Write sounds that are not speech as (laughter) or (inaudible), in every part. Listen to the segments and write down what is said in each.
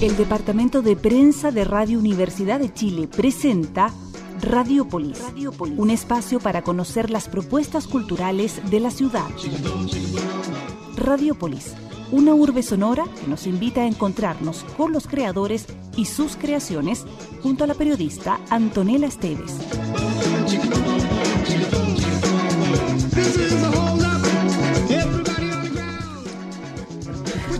El Departamento de Prensa de Radio Universidad de Chile presenta Radiopolis, un espacio para conocer las propuestas culturales de la ciudad. Radiopolis, una urbe sonora que nos invita a encontrarnos con los creadores y sus creaciones junto a la periodista Antonella Esteves.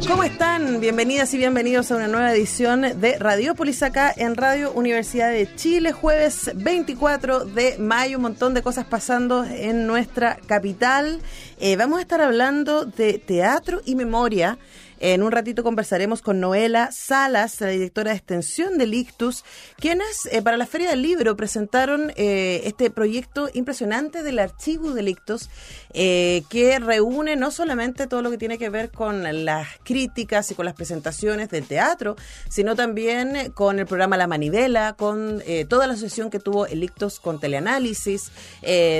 ¿Cómo están? Bienvenidas y bienvenidos a una nueva edición de Radiopolis acá en Radio Universidad de Chile, jueves 24 de mayo, un montón de cosas pasando en nuestra capital. Eh, vamos a estar hablando de teatro y memoria. En un ratito conversaremos con Noela Salas, la directora de extensión de Lictus, quienes eh, para la Feria del Libro presentaron eh, este proyecto impresionante del archivo de Lictus, eh, que reúne no solamente todo lo que tiene que ver con las críticas y con las presentaciones del teatro, sino también con el programa La Manivela, con toda la asociación que tuvo el con teleanálisis,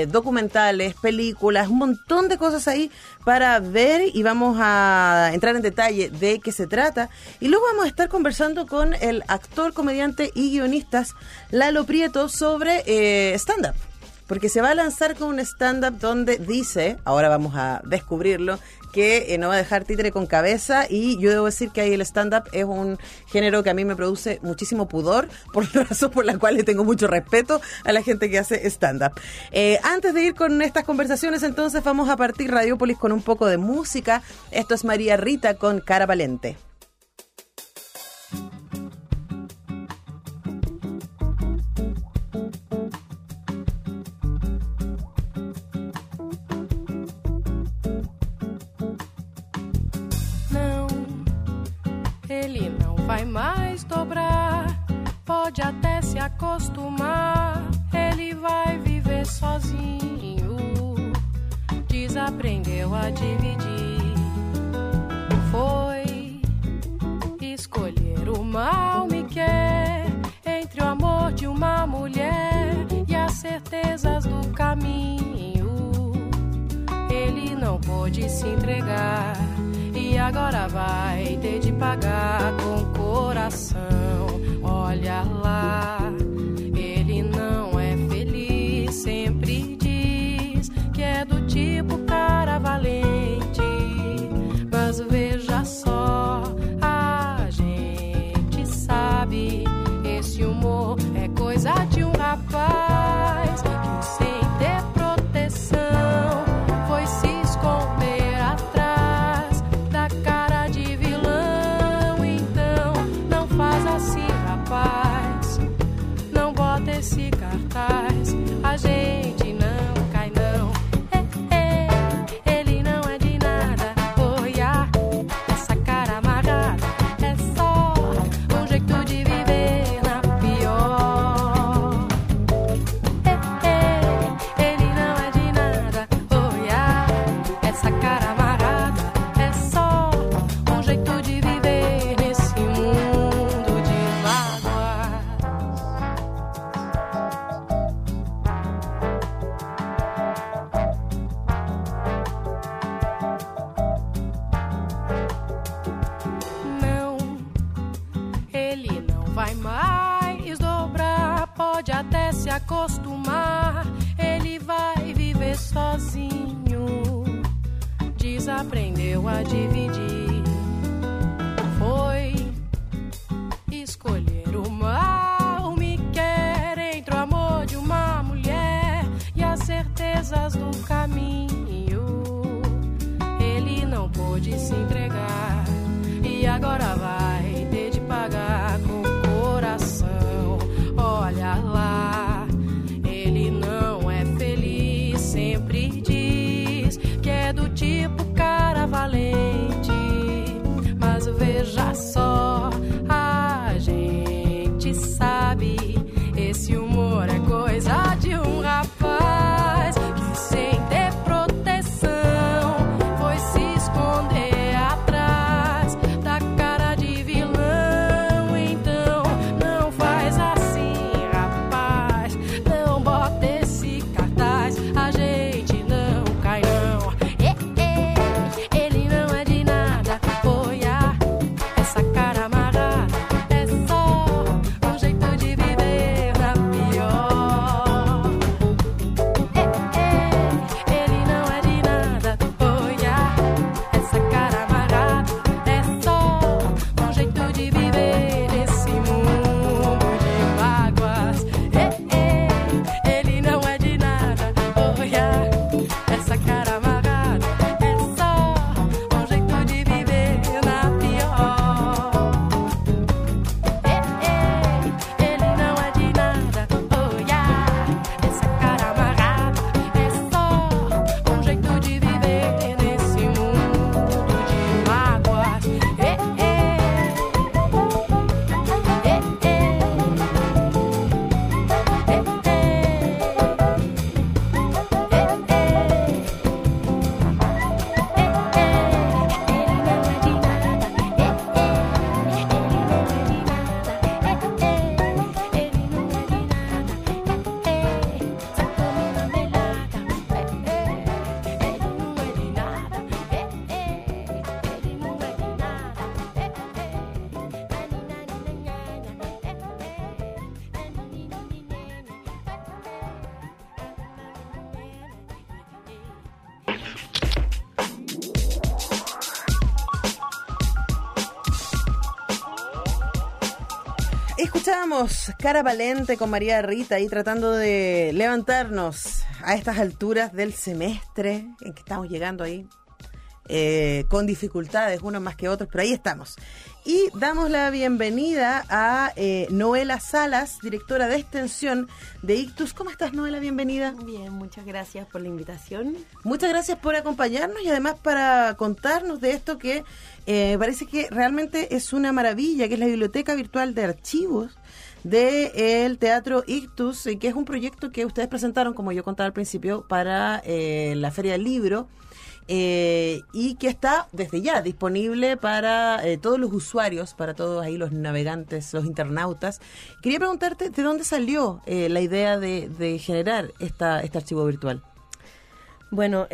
documentales, películas, un montón de cosas ahí para ver y vamos a entrar en detalle de qué se trata. Y luego vamos a estar conversando con el actor, comediante y guionista Lalo Prieto sobre eh, stand-up porque se va a lanzar con un stand-up donde dice, ahora vamos a descubrirlo, que eh, no va a dejar títere con cabeza y yo debo decir que ahí el stand-up es un género que a mí me produce muchísimo pudor, (laughs) por la razón por la cual le tengo mucho respeto a la gente que hace stand-up. Eh, antes de ir con estas conversaciones, entonces vamos a partir Radiopolis con un poco de música. Esto es María Rita con Cara Valente. Ele não vai mais dobrar. Pode até se acostumar, ele vai viver sozinho. Desaprendeu a dividir. Foi escolher o mal me quer entre o amor de uma mulher e as certezas do caminho. Ele não pôde se entregar e agora vai ter de pagar com coração. Olha lá, hoje sempre Hey. Cara Valente con María Rita ahí tratando de levantarnos a estas alturas del semestre en que estamos llegando ahí eh, con dificultades, unos más que otros, pero ahí estamos. Y damos la bienvenida a eh, Noela Salas, directora de extensión de Ictus. ¿Cómo estás, Noela? Bienvenida. Bien, muchas gracias por la invitación. Muchas gracias por acompañarnos y además para contarnos de esto que eh, parece que realmente es una maravilla, que es la Biblioteca Virtual de Archivos del Teatro Ictus, y que es un proyecto que ustedes presentaron, como yo contaba al principio, para la Feria del Libro eh, y que está desde ya disponible para eh, todos los usuarios, para todos ahí los navegantes, los internautas. Quería preguntarte de dónde salió eh, la idea de, generar esta, este archivo virtual. Bueno,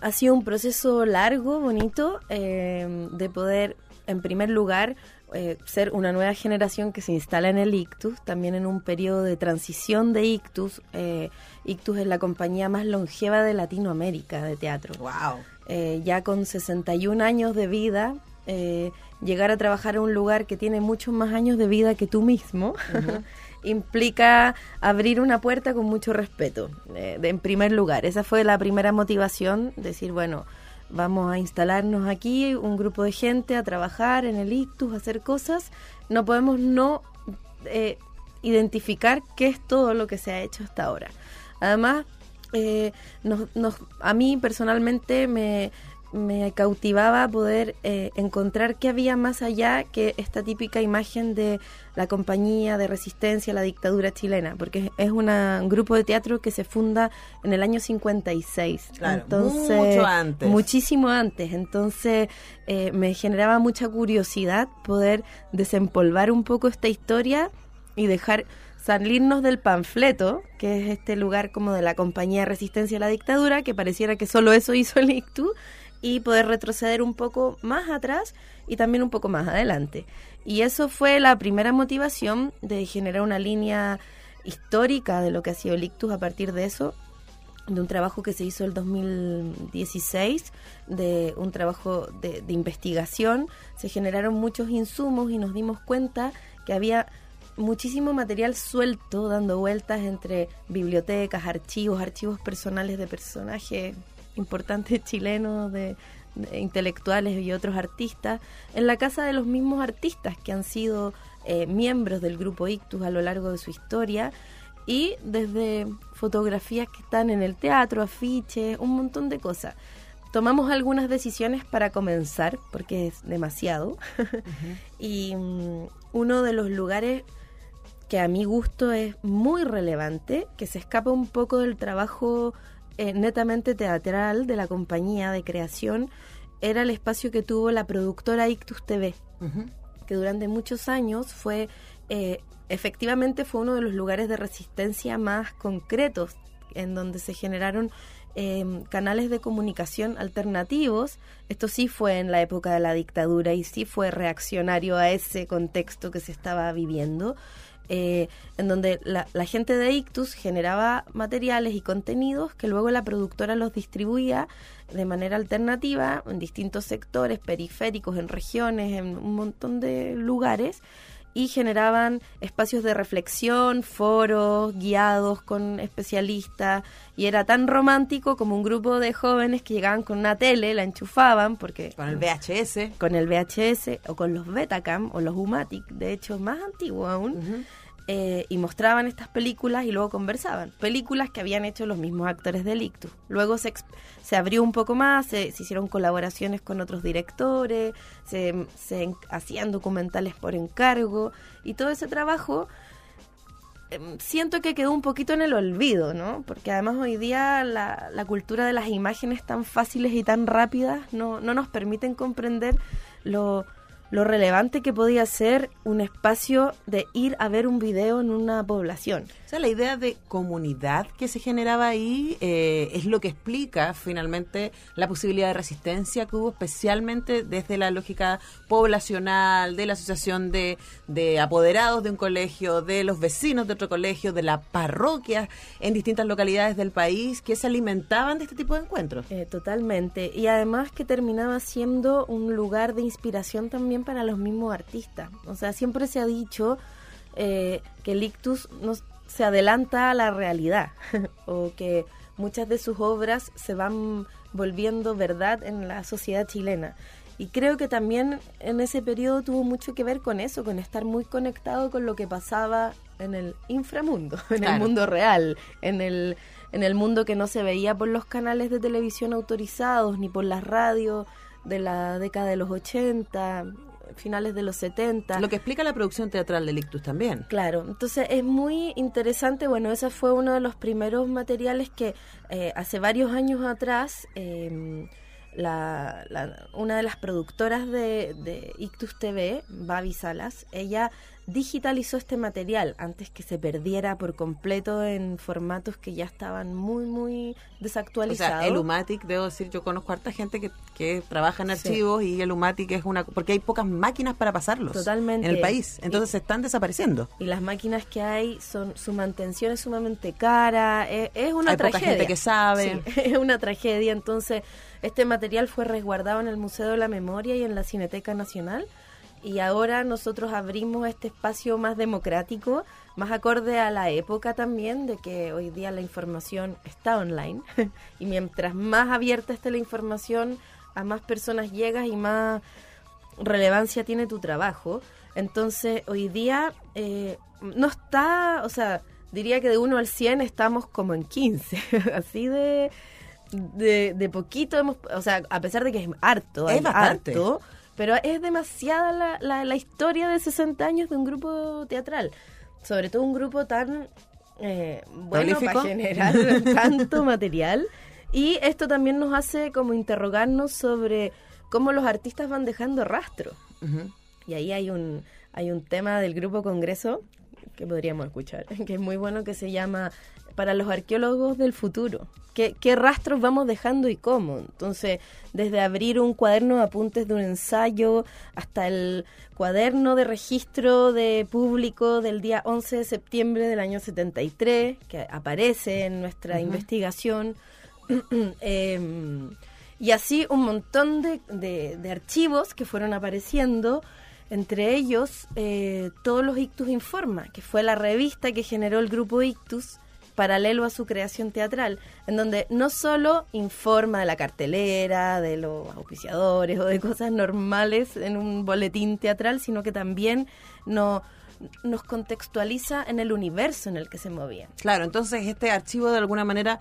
ha sido un proceso largo, bonito, de poder, en primer lugar, eh, ser una nueva generación que se instala en el Ictus, también en un periodo de transición de Ictus. Eh, Ictus es la compañía más longeva de Latinoamérica de teatro. ¡Wow! Eh, ya con 61 años de vida, llegar a trabajar en un lugar que tiene muchos más años de vida que tú mismo. (laughs) implica abrir una puerta con mucho respeto, en primer lugar. Esa fue la primera motivación, decir, bueno, vamos a instalarnos aquí, un grupo de gente, a trabajar en el ictus, a hacer cosas, no podemos no eh, identificar qué es todo lo que se ha hecho hasta ahora. Además, eh, nos, a mí personalmente me, me cautivaba poder eh, encontrar que había más allá que esta típica imagen de la compañía de resistencia a la dictadura chilena, porque es un grupo de teatro que se funda en el año 56. Claro, entonces, mucho antes. Muchísimo antes. Entonces eh, me generaba mucha curiosidad poder desempolvar un poco esta historia y dejar salirnos del panfleto, que es este lugar como de la compañía de resistencia a la dictadura, que pareciera que solo eso hizo el ICTU, y poder retroceder un poco más atrás y también un poco más adelante. Y eso fue la primera motivación de generar una línea histórica de lo que ha sido el Ictus a partir de eso, de un trabajo que se hizo el 2016, de un trabajo de, de investigación. Se generaron muchos insumos y nos dimos cuenta que había muchísimo material suelto dando vueltas entre bibliotecas, archivos, archivos personales de personajes importantes (laughs) chilenos, de, intelectuales y otros artistas, en la casa de los mismos artistas que han sido eh, miembros del grupo Ictus a lo largo de su historia y desde fotografías que están en el teatro, afiches, un montón de cosas. Tomamos algunas decisiones para comenzar, porque es demasiado, (laughs) y mm, uno de los lugares que a mi gusto es muy relevante, que se escapa un poco del trabajo eh, netamente teatral de la compañía de creación era el espacio que tuvo la productora Ictus TV, que durante muchos años fue, eh, efectivamente fue uno de los lugares de resistencia más concretos, en donde se generaron em, canales de comunicación alternativos. Esto sí fue en la época de la dictadura y sí fue reaccionario a ese contexto que se estaba viviendo. Eh, en donde la, gente de Ictus generaba materiales y contenidos que luego la productora los distribuía de manera alternativa en distintos sectores periféricos, en regiones, en un montón de lugares y generaban espacios de reflexión, foros guiados con especialistas y era tan romántico como un grupo de jóvenes que llegaban con una tele, la enchufaban porque con el VHS, con el VHS o con los Betacam o los Umatic, de hecho más antiguo aún. Eh, y mostraban estas películas y luego conversaban. Películas que habían hecho los mismos actores del Ictus. Luego se, se abrió un poco más, se, hicieron colaboraciones con otros directores, se, se, hacían documentales por encargo y todo ese trabajo em, siento que quedó un poquito en el olvido, ¿no? Porque además hoy día la, la cultura de las imágenes tan fáciles y tan rápidas no, no nos permiten comprender lo lo relevante que podía ser un espacio de ir a ver un video en una población. O sea, la idea de comunidad que se generaba ahí eh, es lo que explica finalmente la posibilidad de resistencia que hubo, especialmente desde la lógica poblacional, de la asociación de, de apoderados de un colegio, de los vecinos de otro colegio, de la parroquia en distintas localidades del país que se alimentaban de este tipo de encuentros. Eh, totalmente. Y además que terminaba siendo un lugar de inspiración también para los mismos artistas. O sea, siempre se ha dicho eh, que el ictus no, se adelanta a la realidad (laughs) o que muchas de sus obras se van volviendo verdad en la sociedad chilena. Y creo que también en ese periodo tuvo mucho que ver con eso, con estar muy conectado con lo que pasaba en el inframundo, (laughs) en el mundo real, en el, en el mundo que no se veía por los canales de televisión autorizados ni por las radios de la década de los 80, finales de los 70. Lo que explica la producción teatral de Ictus también. Claro, entonces es muy interesante, bueno, ese fue uno de los primeros materiales que eh, hace varios años atrás... Eh, la, una de las productoras de, de Ictus TV, Babi Salas, ella digitalizó este material antes que se perdiera por completo en formatos que ya estaban muy, muy desactualizados. O sea, el Umatic, debo decir, yo conozco a harta gente que, que trabaja en archivos y el Umatic es una... porque hay pocas máquinas para pasarlos Totalmente. en el país, entonces se están desapareciendo. Y las máquinas que hay, son su mantención es sumamente cara, es, una hay tragedia. Poca gente que sabe. (laughs) es una tragedia, entonces este material fue resguardado en el Museo de la Memoria y en la Cineteca Nacional y ahora nosotros abrimos este espacio más democrático, más acorde a la época también de que hoy día la información está online. (laughs) Y mientras más abierta esté la información, a más personas llegas y más relevancia tiene tu trabajo. Entonces hoy día eh, no está, o sea, diría que de 1 al 100 estamos como en 15, (laughs) así de, de, poquito, hemos, o sea, a pesar de que es harto, es harto pero es demasiada la, la, historia de 60 años de un grupo teatral. Sobre todo un grupo tan eh, bueno para generar (laughs) tanto material. Y esto también nos hace como interrogarnos sobre cómo los artistas van dejando rastro. Y ahí hay un, hay un tema del grupo Congreso que podríamos escuchar, (laughs) que es muy bueno, que se llama para los arqueólogos del futuro. ¿Qué, ¿Qué, rastros vamos dejando y cómo? Entonces, desde abrir un cuaderno de apuntes de un ensayo hasta el cuaderno de registro de público del día 11 de septiembre del año 73, que aparece en nuestra investigación. (clears throat) Em, y así un montón de, de, archivos que fueron apareciendo entre ellos eh, todos los Ictus Informa, que fue la revista que generó el grupo Ictus paralelo a su creación teatral, en donde no solo informa de la cartelera, de los auspiciadores o de cosas normales en un boletín teatral, sino que también no, nos contextualiza en el universo en el que se movían. Claro, entonces este archivo de alguna manera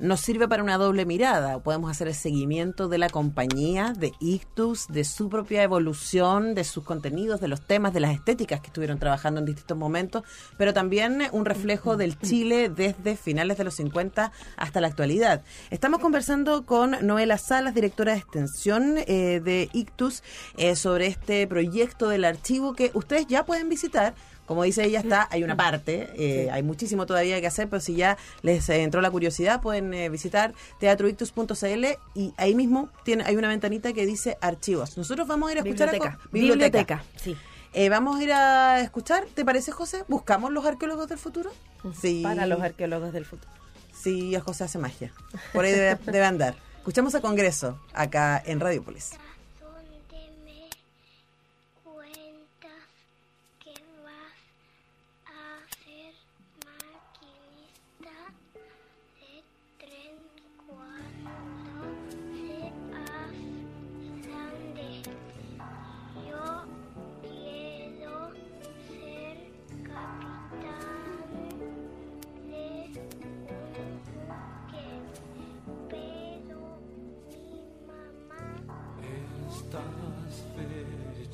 nos sirve para una doble mirada. Podemos hacer el seguimiento de la compañía, de Ictus, de su propia evolución, de sus contenidos, de los temas, de las estéticas que estuvieron trabajando en distintos momentos, pero también un reflejo del Chile desde finales de los 50 hasta la actualidad. Estamos conversando con Noela Salas, directora de extensión eh, de Ictus, eh, sobre este proyecto del archivo que ustedes ya pueden visitar como dice ella, está, hay una parte, eh, hay muchísimo todavía que hacer, pero si ya les eh, entró la curiosidad, pueden eh, visitar teatroictus.cl y ahí mismo tiene, hay una ventanita que dice archivos. Nosotros vamos a ir a escuchar biblioteca. biblioteca. sí. vamos a ir a escuchar, ¿te parece, José? ¿Buscamos los arqueólogos del futuro? Sí. Para los arqueólogos del futuro. Sí, José hace magia. Por ahí debe, debe andar. Escuchamos a Congreso acá en Radiopolis.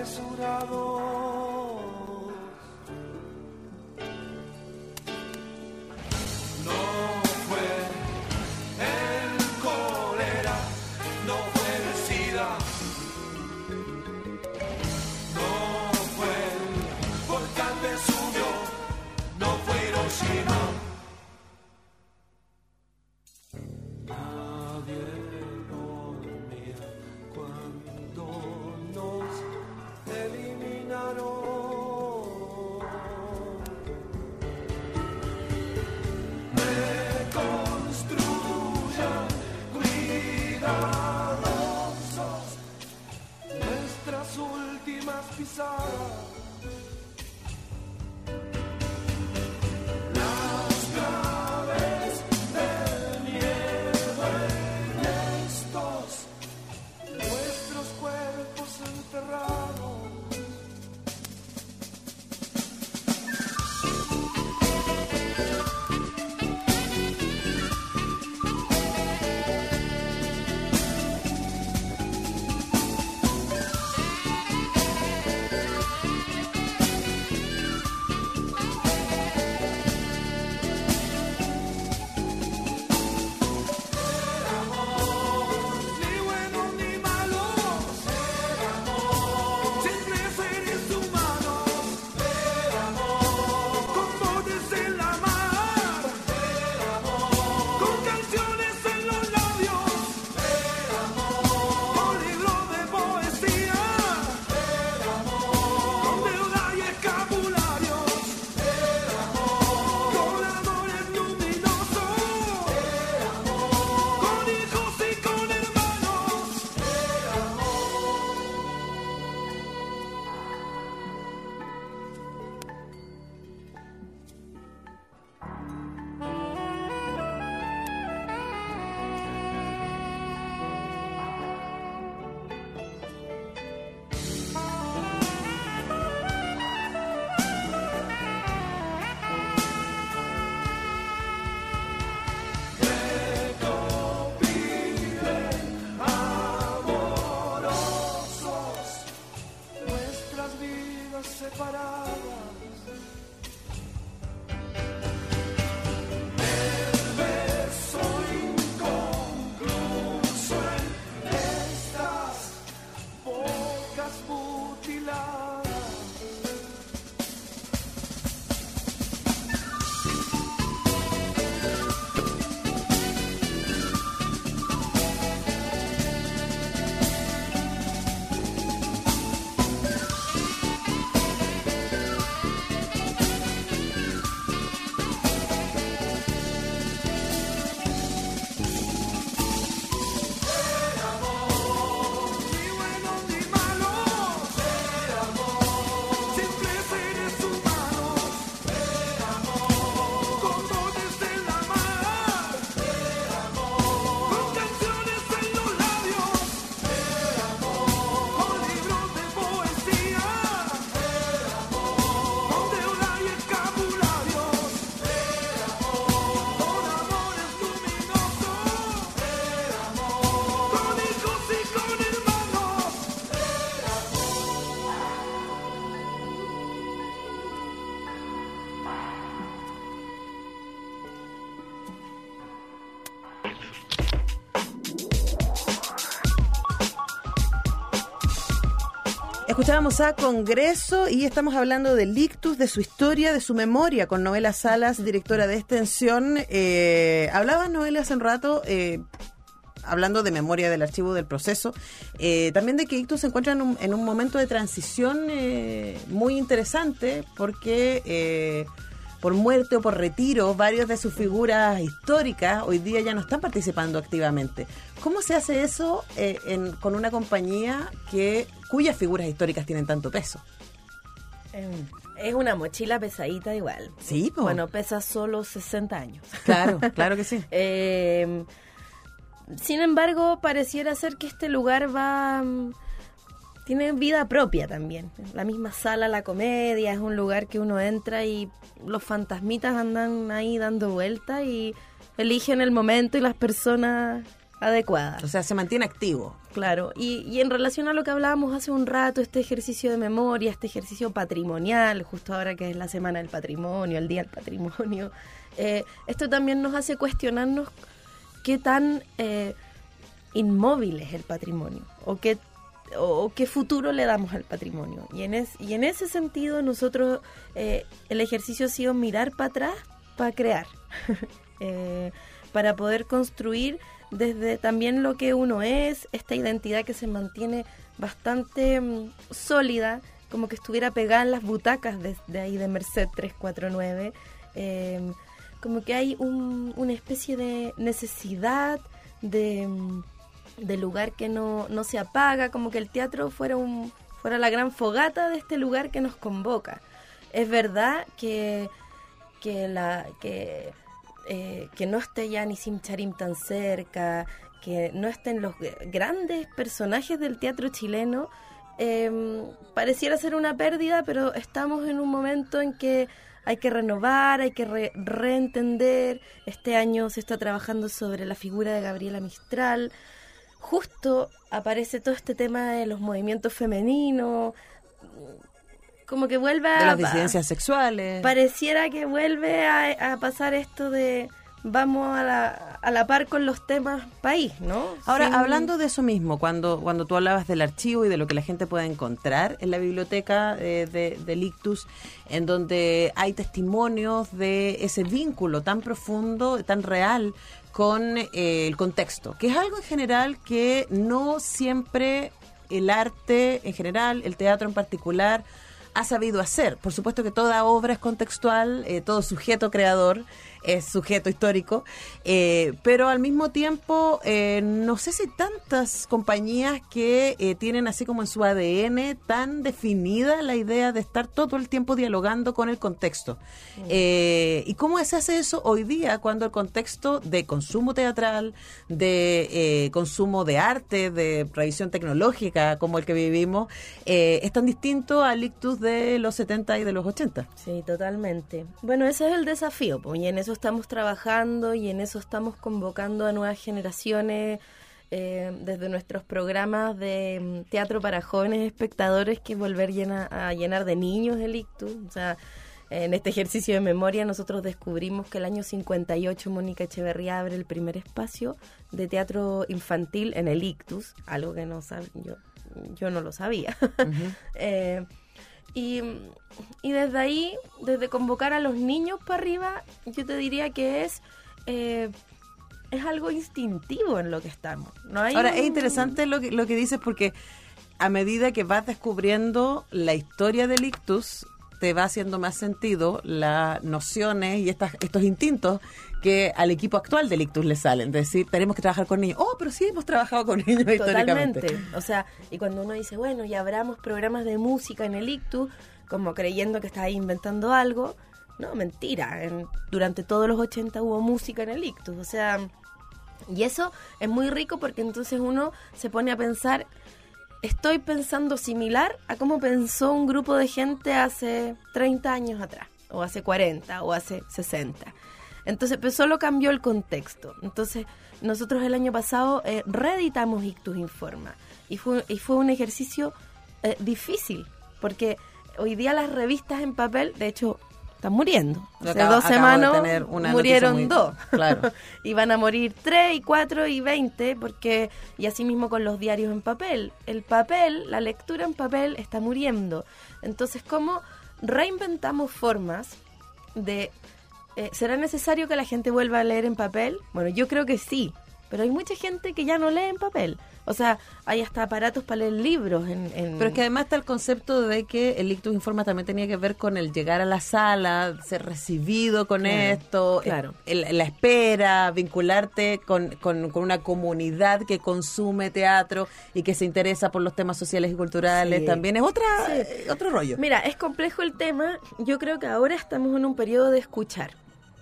apresurados. puissant. Escuchábamos a Congreso y estamos hablando del ictus, de su historia, de su memoria con Novela Salas, directora de extensión. Eh, hablabas, Novela, hace un rato, eh, hablando de memoria del archivo del proceso, eh, también de que ictus se encuentra en un, en un momento de transición eh, muy interesante porque... por muerte o por retiro, varias de sus figuras históricas hoy día ya no están participando activamente. ¿Cómo se hace eso con una compañía que cuyas figuras históricas tienen tanto peso? Em, Es una mochila pesadita igual. Sí, po. Bueno, pesa solo 60 años. Claro, (laughs) claro que sí. Eh, sin embargo, pareciera ser que este lugar va... mm, Tiene vida propia también. La misma sala, la comedia, es un lugar que uno entra y los fantasmitas andan ahí dando vueltas y eligen el momento y las personas adecuadas. O sea, se mantiene activo. Claro, y, y en relación a lo que hablábamos hace un rato, este ejercicio de memoria, este ejercicio patrimonial, justo ahora que es la Semana del Patrimonio, el Día del Patrimonio, eh, esto también nos hace cuestionarnos qué tan eh, inmóvil es el patrimonio o qué, o, o qué futuro le damos al patrimonio. Y en, es- y en ese sentido nosotros, eh, el ejercicio ha sido mirar para atrás para crear, (laughs) Eh, para poder construir desde también lo que uno es, esta identidad que se mantiene bastante mm, sólida, como que estuviera pegada en las butacas de, ahí de Merced 349. eh, como que hay un- una especie de necesidad de, mm, de lugar que no, no se apaga, como que el teatro fuera, un, fuera la gran fogata de este lugar que nos convoca. Es verdad que, que, la, que, eh, que no esté ya ni Sim Charim tan cerca, que no estén los grandes personajes del teatro chileno, eh, pareciera ser una pérdida, pero estamos en un momento en que hay que renovar, hay que re- reentender. Este año se está trabajando sobre la figura de Gabriela Mistral. Justo aparece todo este tema de los movimientos femeninos. Como que vuelve a... De las disidencias sexuales. Pareciera que vuelve a, a pasar esto de vamos a la, a la par con los temas país, ¿no? Ahora, Sin- hablando de eso mismo, cuando, cuando tú hablabas del archivo y de lo que la gente puede encontrar en la biblioteca eh, de, del Ictus, en donde hay testimonios de ese vínculo tan profundo, tan real con eh, el contexto, que es algo en general que no siempre el arte en general, el teatro en particular, ha sabido hacer. Por supuesto que toda obra es contextual, eh, todo sujeto creador es sujeto histórico, eh, pero al mismo tiempo eh, no sé si tantas compañías que eh, tienen así como en su ADN tan definida la idea de estar todo el tiempo dialogando con el contexto. Eh, ¿Y cómo se hace eso hoy día cuando el contexto de consumo teatral, de consumo de arte, de revisión tecnológica como el que vivimos, es tan distinto al ictus de los 70 y de los 80? Sí, totalmente. Bueno, ese es el desafío, pues, y en eso estamos trabajando y en eso estamos convocando a nuevas generaciones eh, desde nuestros programas de mm, teatro para jóvenes espectadores que volver llena- a llenar de niños el ictus. O sea, en este ejercicio de memoria nosotros descubrimos que el año 58 Mónica Echeverría abre el primer espacio de teatro infantil en el ictus, algo que no sab- yo, yo no lo sabía. (laughs) Eh, y, y desde ahí, desde convocar a los niños para arriba, yo te diría que es... eh, es algo instintivo en lo que estamos. No hay Ahora, un- es interesante lo que, lo que dices porque a medida que vas descubriendo la historia del ictus, te va haciendo más sentido las nociones y estas, estos instintos que al equipo actual del ictus le salen. Es decir, tenemos que trabajar con niños. Oh, pero sí hemos trabajado con niños históricamente. Totalmente. O sea, y cuando uno dice, bueno, y abramos programas de música en el ICTU, como creyendo que está ahí inventando algo, no, mentira. En- durante todos los 80 hubo música en el ICTU. O sea, y eso es muy rico porque entonces uno se pone a pensar, estoy pensando similar a cómo pensó un grupo de gente hace 30 años atrás, o hace 40, o hace 60. Entonces, pues solo cambió el contexto. Entonces, nosotros el año pasado eh, reeditamos Ictus Informa y fue, y fue un ejercicio eh, difícil, porque hoy día las revistas en papel, de hecho, están muriendo. Hace acabo- dos semanas murieron muy- dos. claro. (laughs) y van a morir tres y cuatro y veinte, porque, y así mismo con los diarios en papel. El papel, la lectura en papel está muriendo. Entonces, ¿cómo reinventamos formas de... eh, ¿Será necesario que la gente vuelva a leer en papel? Bueno, yo creo que sí, pero hay mucha gente que ya no lee en papel. O sea, hay hasta aparatos para leer libros en... en- Pero es que además está el concepto de que el Ictus Informa también tenía que ver con el llegar a la sala, ser recibido con Claro, esto, claro. el- la espera, vincularte con, con- con una comunidad que consume teatro y que se interesa por los temas sociales y culturales. Sí. También es otra, Sí. eh, otro rollo. Mira, es complejo el tema. Yo creo que ahora estamos en un periodo de escuchar.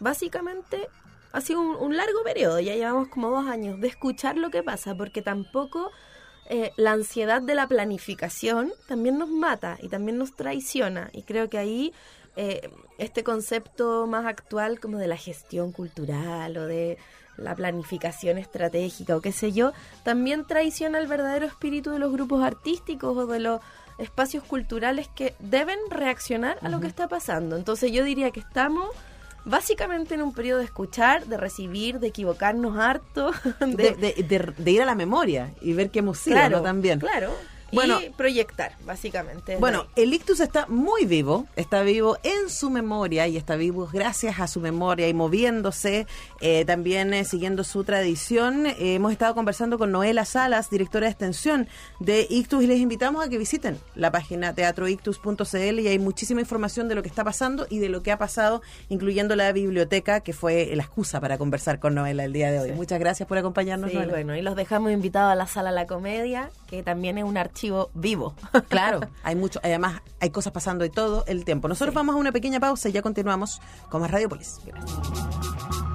Básicamente ha sido un, un largo periodo, ya llevamos como dos años, de escuchar lo que pasa, porque tampoco eh, la ansiedad de la planificación también nos mata y también nos traiciona. Y creo que ahí eh, este concepto más actual como de la gestión cultural o de la planificación estratégica o qué sé yo, también traiciona el verdadero espíritu de los grupos artísticos o de los espacios culturales que deben reaccionar a lo que está pasando. Entonces yo diría que estamos básicamente en un periodo de escuchar, de recibir, de equivocarnos harto, (laughs) De, de- de- de ir a la memoria y ver qué hemos sido, claro, ¿no? También. Claro. Bueno. y proyectar, básicamente. Bueno, ahí. el ictus está muy vivo, está vivo en su memoria y está vivo gracias a su memoria y moviéndose, eh, también eh, siguiendo su tradición. Eh, hemos estado conversando con Noela Salas, directora de extensión de Ictus, y les invitamos a que visiten la página teatroictus.cl y hay muchísima información de lo que está pasando y de lo que ha pasado, incluyendo la biblioteca, que fue la excusa para conversar con Noela el día de hoy. Sí. Muchas gracias por acompañarnos, Sí, Noela. bueno, y los dejamos invitados a la sala La Comedia, que también es un archivo vivo. (laughs) Claro, hay mucho, además hay cosas pasando y todo el tiempo. Nosotros vamos a una pequeña pausa y ya continuamos con más Radiopolis. Y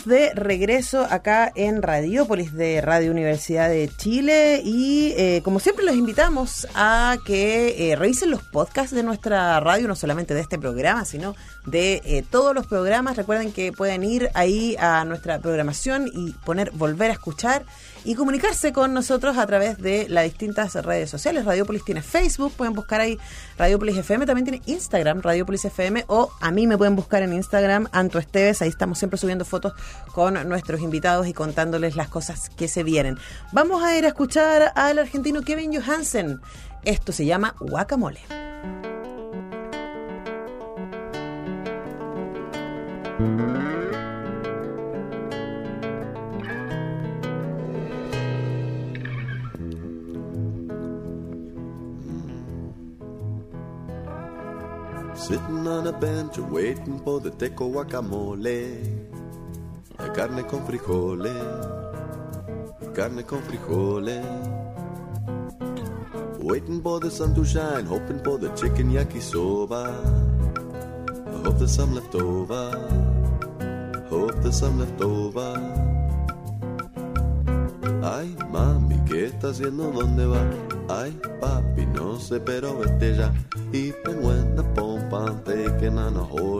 de regreso acá en Radiópolis de Radio Universidad de Chile y eh, como siempre los invitamos a que eh, revisen los podcasts de nuestra radio, no solamente de este programa, sino de eh, todos los programas. Recuerden que pueden ir ahí a nuestra programación y poner volver a escuchar y comunicarse con nosotros a través de las distintas redes sociales. Radiopolis tiene Facebook, pueden buscar ahí Radiopolis FM, también tiene Instagram, Radiopolis FM, o a mí me pueden buscar en Instagram, Anto Esteves, ahí estamos siempre subiendo fotos con nuestros invitados y contándoles las cosas que se vienen. Vamos a ir a escuchar al argentino Kevin Johansen. Esto se llama Guacamole. Sitting on a bench waiting for the teco guacamole. La carne con frijoles, carne con frijoles. Waiting for the sun to shine, hoping for the chicken yakisoba. I hope there's some left over. Hope there's some left over. Ay, mami, ¿qué está haciendo? ¿Dónde va? Ay, papi, no sé, pero vete ya. Even when the pompa taking on a hole.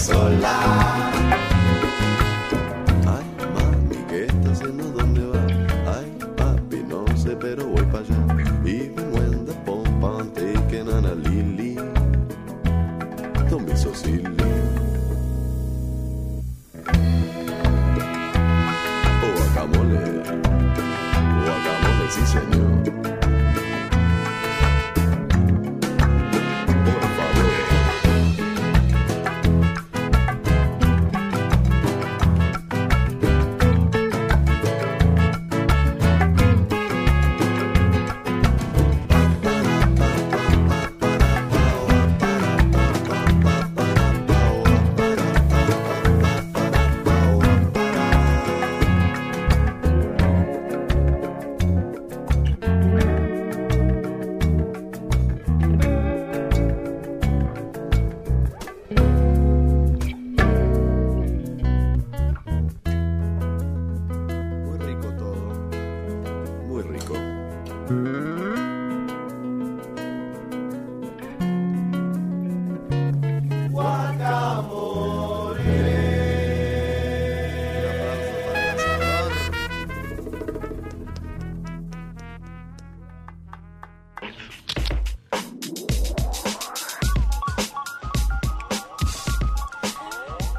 Sola.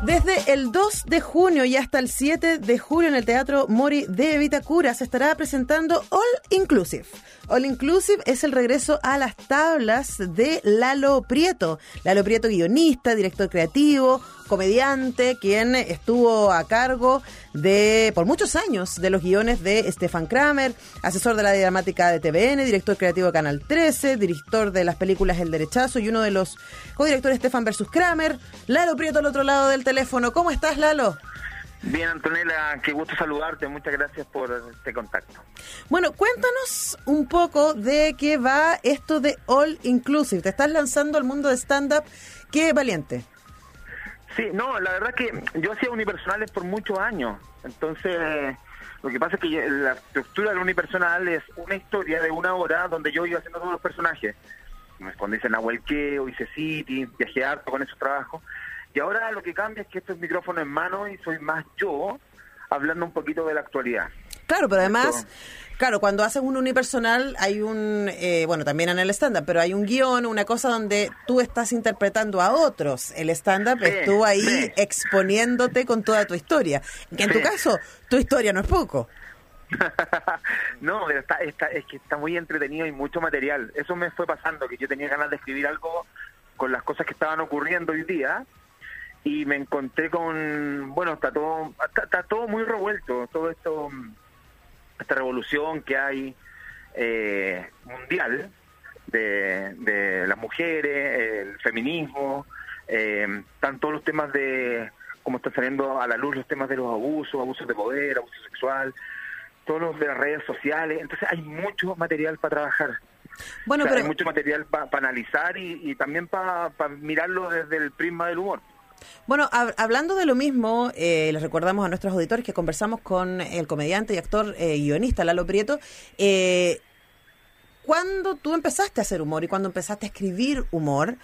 Desde el 2 de junio y hasta el 7 de julio en el Teatro Mori de Vitacura se estará presentando All Inclusive. All Inclusive es el regreso a las tablas de Lalo Prieto. Lalo Prieto, guionista, director creativo, comediante, quien estuvo a cargo de, por muchos años, de los guiones de Stefan Kramer, asesor de la dramática de TVN, director creativo de Canal 13, director de las películas El Derechazo y uno de los codirectores Stefan versus Kramer. Lalo Prieto al otro lado del teléfono. ¿Cómo estás, Lalo? Bien, Antonella, qué gusto saludarte. Muchas gracias por este contacto. Bueno, cuéntanos un poco de qué va esto de All Inclusive. Te estás lanzando al mundo de stand-up. Qué valiente. Sí, no, la verdad que yo hacía unipersonales por muchos años. Entonces, lo que pasa es que la estructura del unipersonal es una historia de una hora donde yo iba haciendo todos los personajes. Cuando hice Nahuel Queo, hice City, viajé harto con esos trabajos. Y ahora lo que cambia es que esto es micrófono en mano y soy más yo hablando un poquito de la actualidad. Claro, pero además, Esto- claro, cuando haces un unipersonal hay un, eh, bueno, también en el stand-up, pero hay un guion, una cosa donde tú estás interpretando a otros. El stand-up Sí, es tú ahí sí. exponiéndote con toda tu historia. Que en tu caso, tu historia no es poco. (laughs) no, pero está, está, es que está muy entretenido y mucho material. Eso me fue pasando, que yo tenía ganas de escribir algo con las cosas que estaban ocurriendo hoy día y me encontré con, bueno, está todo, está, está todo muy revuelto, todo esto, mm, esta revolución que hay eh, mundial de, de las mujeres, el feminismo, eh, están todos los temas de cómo están saliendo a la luz los temas de los abusos, abusos de poder, abuso sexual, todos los de las redes sociales, entonces hay mucho material para trabajar. Bueno, O sea, pero hay mucho material para analizar y, y también para mirarlo desde el prisma del humor. Bueno, hab- hablando de lo mismo, eh, les recordamos a nuestros auditores que conversamos con el comediante y actor eh, guionista Lalo Prieto. Eh, cuando tú empezaste a hacer humor y cuando empezaste a escribir humor,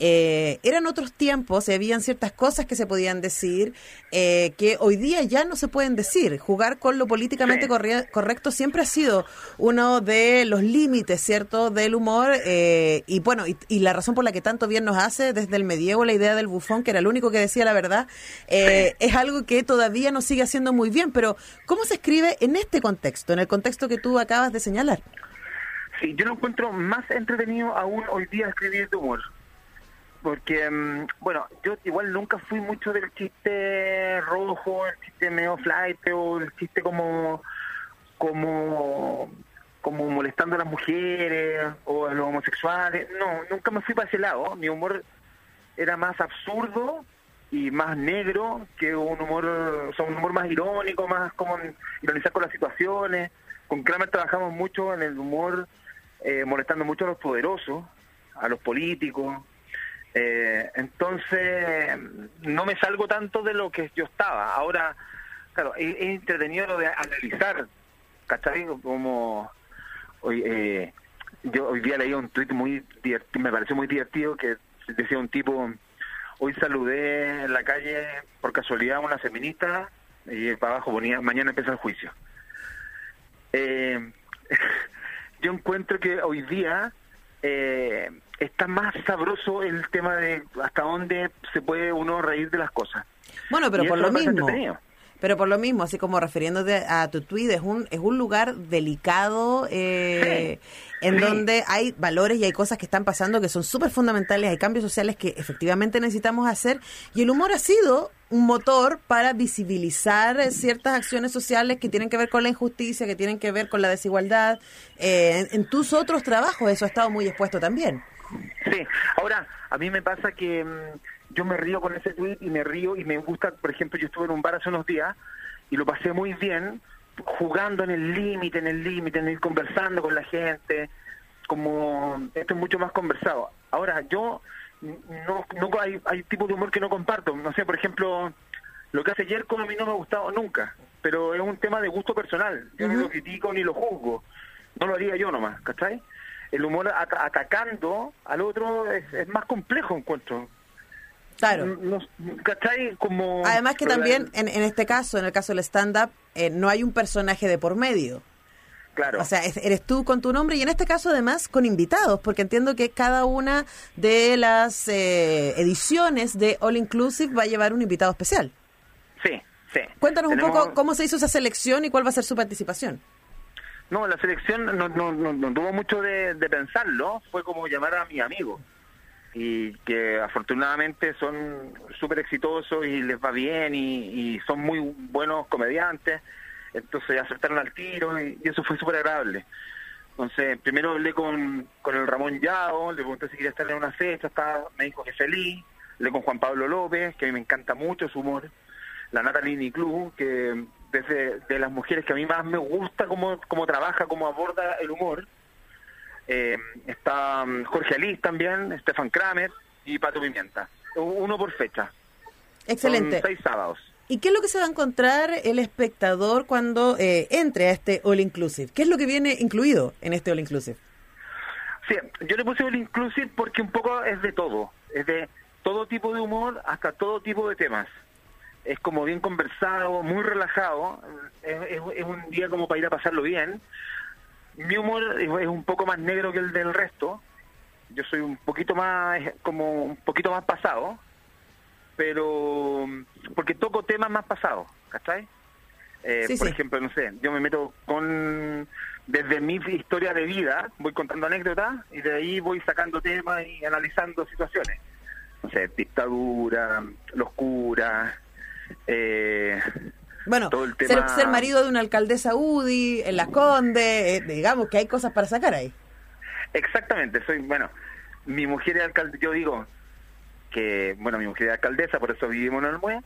eh, eran otros tiempos y habían ciertas cosas que se podían decir eh, que hoy día ya no se pueden decir. Jugar con lo políticamente Sí. corre- correcto siempre ha sido uno de los límites, ¿cierto?, del humor. eh, y bueno, y, y la razón por la que tanto bien nos hace desde el medievo la idea del bufón, que era el único que decía la verdad, eh, es algo que todavía nos sigue haciendo muy bien. Pero, ¿cómo se escribe en este contexto, en el contexto que tú acabas de señalar? Sí, yo lo encuentro más entretenido aún hoy día escribir de humor. Porque, mm, bueno, yo igual nunca fui mucho del chiste rojo, el chiste medio flight o el chiste como, como, como molestando a las mujeres o a los homosexuales. No, nunca me fui para ese lado. Mi humor era más absurdo y más negro que un humor, o sea, un humor más irónico, más como ironizar con las situaciones. Con Kramer trabajamos mucho en el humor, eh, molestando mucho a los poderosos, a los políticos. Eh, entonces, no me salgo tanto de lo que yo estaba. Ahora, claro, es, es entretenido lo de analizar, ¿cachai? Como hoy, eh, yo hoy día leí un tuit muy divertido, me pareció muy divertido que decía un tipo, hoy saludé en la calle por casualidad a una feminista y para abajo ponía, mañana empieza el juicio. Eh, (laughs) yo encuentro que hoy día eh, está más sabroso el tema de hasta dónde se puede uno reír de las cosas. Bueno, pero Y por lo mismo. Pero por lo mismo, así como refiriéndote a tu tweet, es un, es un lugar delicado eh, en donde hay valores y hay cosas que están pasando que son súper fundamentales, hay cambios sociales que efectivamente necesitamos hacer y el humor ha sido un motor para visibilizar eh, ciertas acciones sociales que tienen que ver con la injusticia, que tienen que ver con la desigualdad. Eh, en, en tus otros trabajos eso ha estado muy expuesto también. Sí, ahora, a mí me pasa que mm, yo me río con ese tweet y me río y me gusta, por ejemplo, yo estuve en un bar hace unos días y lo pasé muy bien jugando en el límite, en el límite, en ir conversando con la gente, como esto es mucho más conversado. Ahora, yo no, no hay, hay tipos de humor que no comparto, no sé, por ejemplo, lo que hace Jerko a mí no me ha gustado nunca, pero es un tema de gusto personal, yo no lo critico ni lo juzgo, no lo haría yo nomás, ¿cachai? El humor ata- atacando al otro es, es más complejo, encuentro. Claro. No- ¿Cachai? Como... Además que también, en, en este caso, en el caso del stand-up, eh, no hay un personaje de por medio. Claro. O sea, es- eres tú con tu nombre y en este caso además con invitados, porque entiendo que cada una de las eh, ediciones de All Inclusive va a llevar un invitado especial. Sí, sí. Cuéntanos un poco cómo se hizo esa selección y cuál va a ser su participación. No, la selección no, no, no, no tuvo mucho de, de pensarlo, fue como llamar a mi amigo. Y que afortunadamente son súper exitosos y les va bien y, son muy buenos comediantes. Entonces aceptaron al tiro y, eso fue súper agradable. Entonces, primero hablé con, con el Ramón Yao, le pregunté si quería estar en una fecha, estaba, me dijo que feliz. Hablé con Juan Pablo López, que a mí me encanta mucho su humor. La Natalie Niclú, que desde de las mujeres que a mí más me gusta cómo, cómo trabaja, cómo aborda el humor. Eh, está mm, Jorge Alís también, Stefan Kramer y Pato Pimienta. Uno por fecha. Excelente. Son seis sábados. ¿Y qué es lo que se va a encontrar el espectador cuando eh, entre a este All Inclusive? ¿Qué es lo que viene incluido en este All Inclusive? Sí, yo le puse el inclusive porque un poco es de todo, es de todo tipo de humor hasta todo tipo de temas. Es como bien conversado, muy relajado, es, es- es un día como para ir a pasarlo bien. Mi humor es, un poco más negro que el del resto. Yo soy un poquito más, como un poquito más pasado, pero porque toco temas más pasados, ¿cachai? Eh, Sí, por sí. ejemplo, no sé, yo me meto con desde mi historia de vida, voy contando anécdotas y de ahí voy sacando temas y analizando situaciones. No sé, dictadura, los curas, eh, Bueno, ser, marido de una alcaldesa UDI, en Las Condes, eh, digamos que hay cosas para sacar ahí. Exactamente, soy, bueno, mi mujer es alcaldesa, yo digo que, bueno, mi mujer es alcaldesa, por eso vivimos en Almué,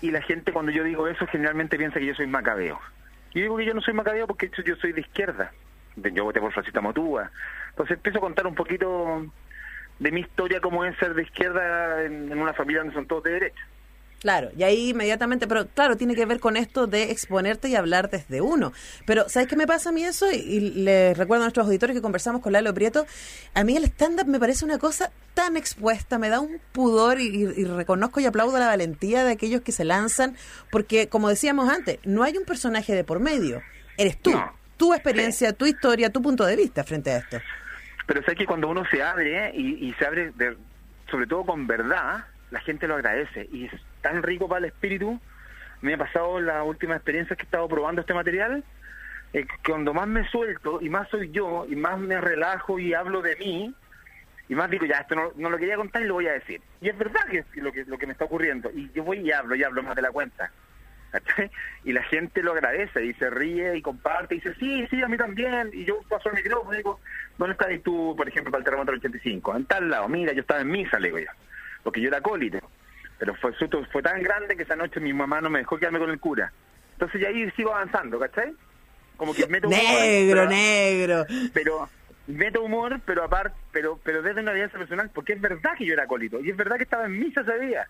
y la gente cuando yo digo eso generalmente piensa que yo soy macabeo. Yo digo que yo no soy macabeo porque de hecho, yo soy de izquierda, yo voté por Francisca Motúa. Entonces empiezo a contar un poquito de mi historia, cómo es ser de izquierda en, en una familia donde son todos de derecha. Claro, y ahí inmediatamente, pero claro, tiene que ver con esto de exponerte y hablar desde uno. Pero, ¿sabes qué me pasa a mí eso? Y, y les recuerdo a nuestros auditores que conversamos con Lalo Prieto. A mí el stand-up me parece una cosa tan expuesta, me da un pudor y, y- y reconozco y aplaudo la valentía de aquellos que se lanzan, porque, como decíamos antes, no hay un personaje de por medio. Eres tú, No. tu experiencia, tu historia, tu punto de vista frente a esto. Pero sé que cuando uno se abre y, y se abre de- sobre todo con verdad, la gente lo agradece y es tan rico para el espíritu. Me ha pasado las últimas experiencias que he estado probando este material, eh, cuando más me suelto y más soy yo y más me relajo y hablo de mí, y más digo, ya, esto no, no lo quería contar y lo voy a decir. Y es verdad que es lo que, lo que me está ocurriendo. Y yo voy y hablo, y hablo más de la cuenta. Y la gente lo agradece y se ríe y comparte y dice, sí, sí, a mí también. Y yo paso el micrófono y digo, ¿dónde estás tú, por ejemplo, para el terremoto del 85? En tal lado, mira, yo estaba en misa, le digo yo, porque yo era acólito. Pero fue, susto- fue tan grande que esa noche mi mamá no me dejó quedarme con el cura. Entonces ya ahí sigo avanzando, ¿cachai? Como que meto humor, Negro, pero- negro. pero meto humor, pero aparte, pero pero desde una evidencia personal, porque es verdad que yo era acólito y es verdad que estaba en misa ese día.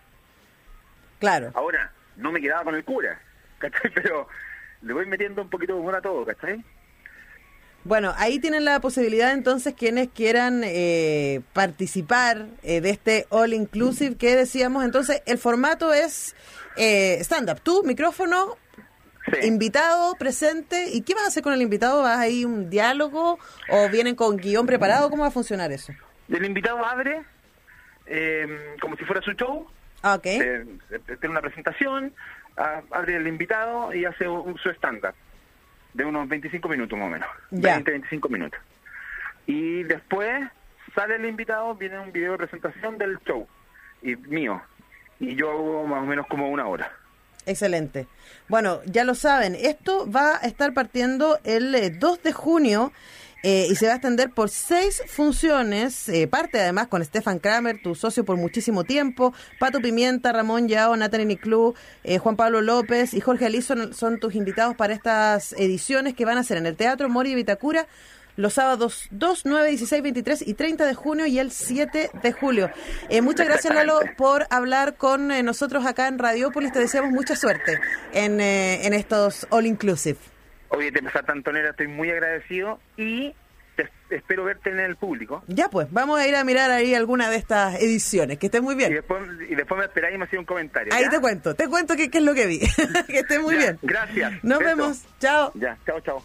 Claro. Ahora, no me quedaba con el cura, ¿cachai? (laughs) Pero le voy metiendo un poquito de humor a todo, ¿cachai? Bueno, ahí tienen la posibilidad entonces quienes quieran eh, participar eh, de este All Inclusive que decíamos. Entonces, el formato es eh, stand-up. Tú, micrófono, Sí. invitado, presente. ¿Y qué vas a hacer con el invitado? ¿Vas ahí un diálogo o vienen con guion preparado? ¿Cómo va a funcionar eso? El invitado abre eh, como si fuera su show, Ah, ok. eh, eh, tiene una presentación, abre el invitado y hace un- su stand-up de unos 25 minutos más o menos, Ya. 20, 25 minutos. Y después sale el invitado, viene un video de presentación del show y mío. Y yo hago más o menos como una hora. Excelente. Bueno, ya lo saben, esto va a estar partiendo el eh, 2 de junio eh, y se va a extender por seis funciones. eh, parte además con Stefan Kramer, tu socio por muchísimo tiempo, Pato Pimienta, Ramón Yao, Natalie Niclú, eh, Juan Pablo López y Jorge Alí son, son tus invitados para estas ediciones que van a ser en el Teatro Mori de Vitacura los sábados 2, 9, 16, 23 y 30 de junio y el 7 de julio. Eh, muchas gracias, Lalo, por hablar con eh, nosotros acá en Radiópolis. Te deseamos mucha suerte en, en estos All Inclusive. Oye, te pasa Antonera, estoy muy agradecido y te- espero verte en el público. Ya pues, vamos a ir a mirar ahí alguna de estas ediciones. Que estés muy Y bien. después, y después me esperáis y me hacéis un comentario. Ahí te cuento, te cuento qué, qué es lo que vi. (laughs) que estés muy Ya, bien. gracias. Nos Beso. vemos. Chao. Ya, chao, chao.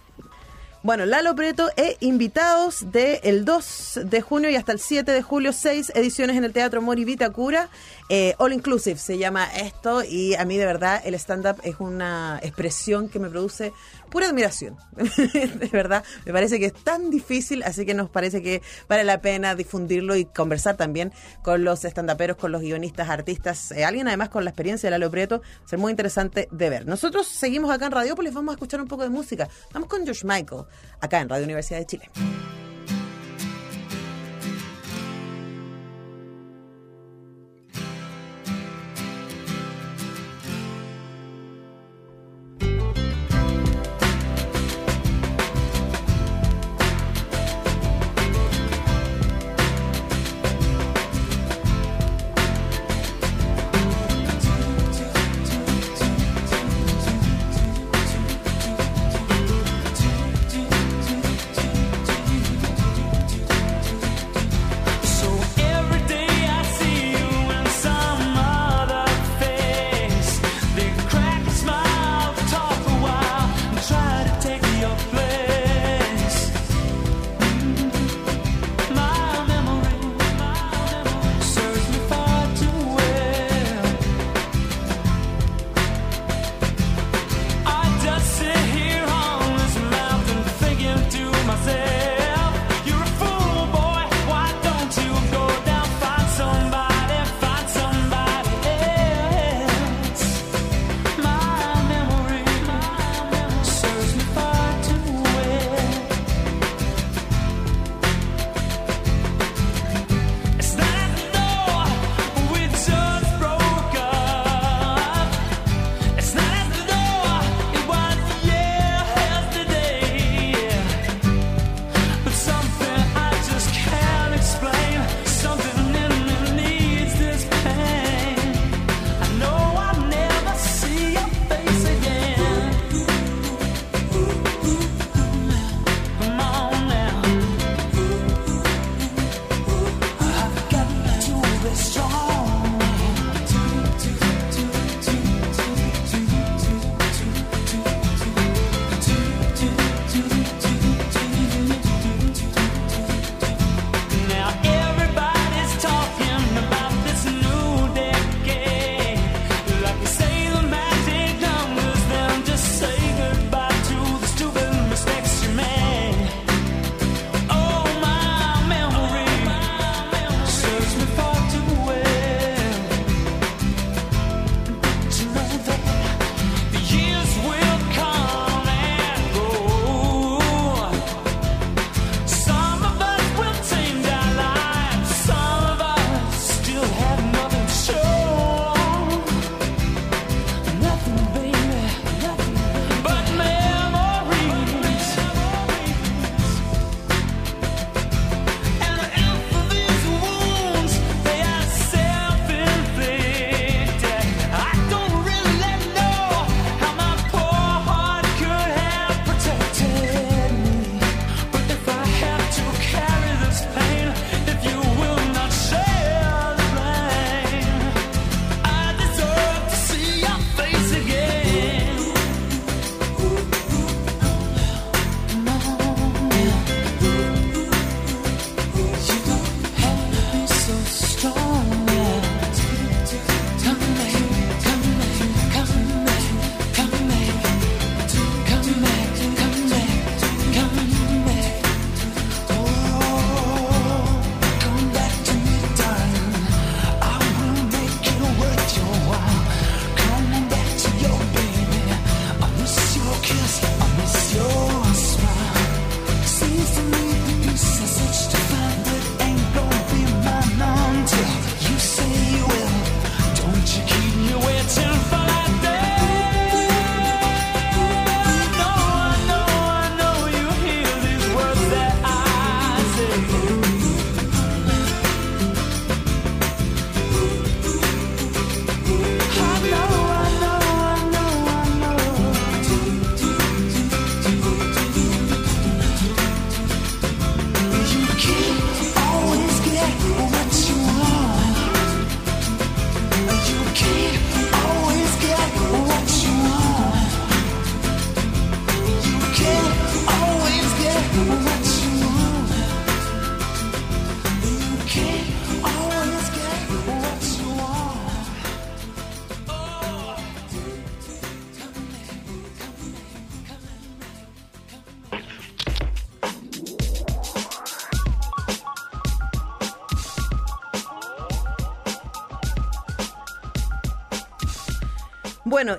Bueno, Lalo Preto e invitados del el 2 de junio y hasta el 7 de julio, seis ediciones en el Teatro Mori Vitacura. Eh, All Inclusive se llama esto y a mí de verdad el stand-up es una expresión que me produce pura admiración. (laughs) de verdad, me parece que es tan difícil, así que nos parece que vale la pena difundirlo y conversar también con los estandaperos, con los guionistas, artistas, eh, alguien además con la experiencia de Lalo Prieto, ser muy interesante de ver. Nosotros seguimos acá en Radiopolis, vamos a escuchar un poco de música. Vamos con George Michael, acá en Radio Universidad de Chile.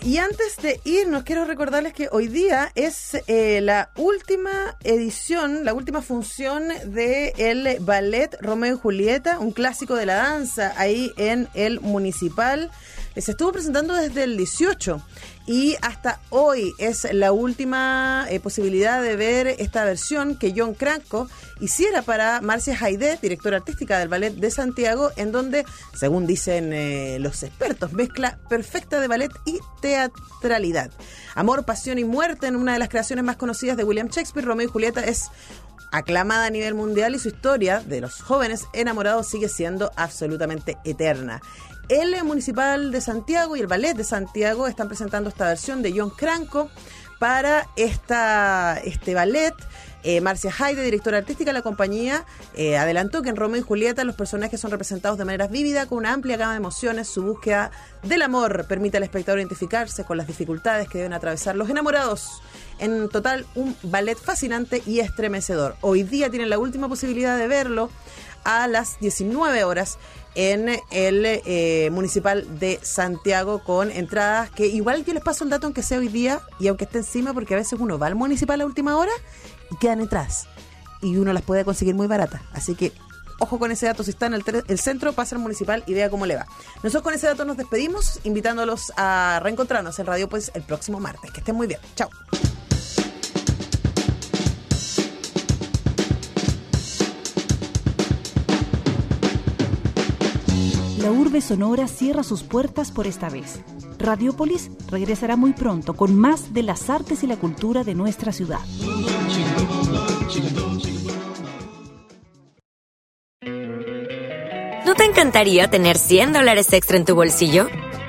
Y antes de irnos, quiero recordarles que hoy día es eh, la última edición, la última función de el ballet Romeo y Julieta, un clásico de la danza ahí en el municipal. Eh, Se estuvo presentando desde el 18 y hasta hoy es la última eh, posibilidad de ver esta versión que John Cranco hiciera para Marcia Haidet, directora artística del Ballet de Santiago, en donde, según dicen eh, los expertos, mezcla perfecta de ballet y teatralidad. Amor, pasión y muerte en una de las creaciones más conocidas de William Shakespeare, Romeo y Julieta es aclamada a nivel mundial y su historia de los jóvenes enamorados sigue siendo absolutamente eterna. El Municipal de Santiago y el Ballet de Santiago están presentando esta versión de John Cranco para esta, este ballet. Eh, Marcia Haide, directora artística de la compañía, eh, adelantó que en Romeo y Julieta los personajes son representados de manera vívida, con una amplia gama de emociones. Su búsqueda del amor permite al espectador identificarse con las dificultades que deben atravesar los enamorados. En total, un ballet fascinante y estremecedor. Hoy día tienen la última posibilidad de verlo a las 19 horas en el eh, municipal de Santiago con entradas que igual yo les paso el dato aunque sea hoy día y aunque esté encima porque a veces uno va al municipal a última hora y quedan entradas y uno las puede conseguir muy baratas. Así que ojo con ese dato si está en el, el centro pasa al municipal y vea cómo le va. Nosotros con ese dato nos despedimos invitándolos a reencontrarnos en Radio pues el próximo martes. Que estén muy bien. Chao La urbe sonora cierra sus puertas por esta vez. Radiopolis regresará muy pronto con más de las artes y la cultura de nuestra ciudad. ¿No te encantaría tener 100 dólares extra en tu bolsillo?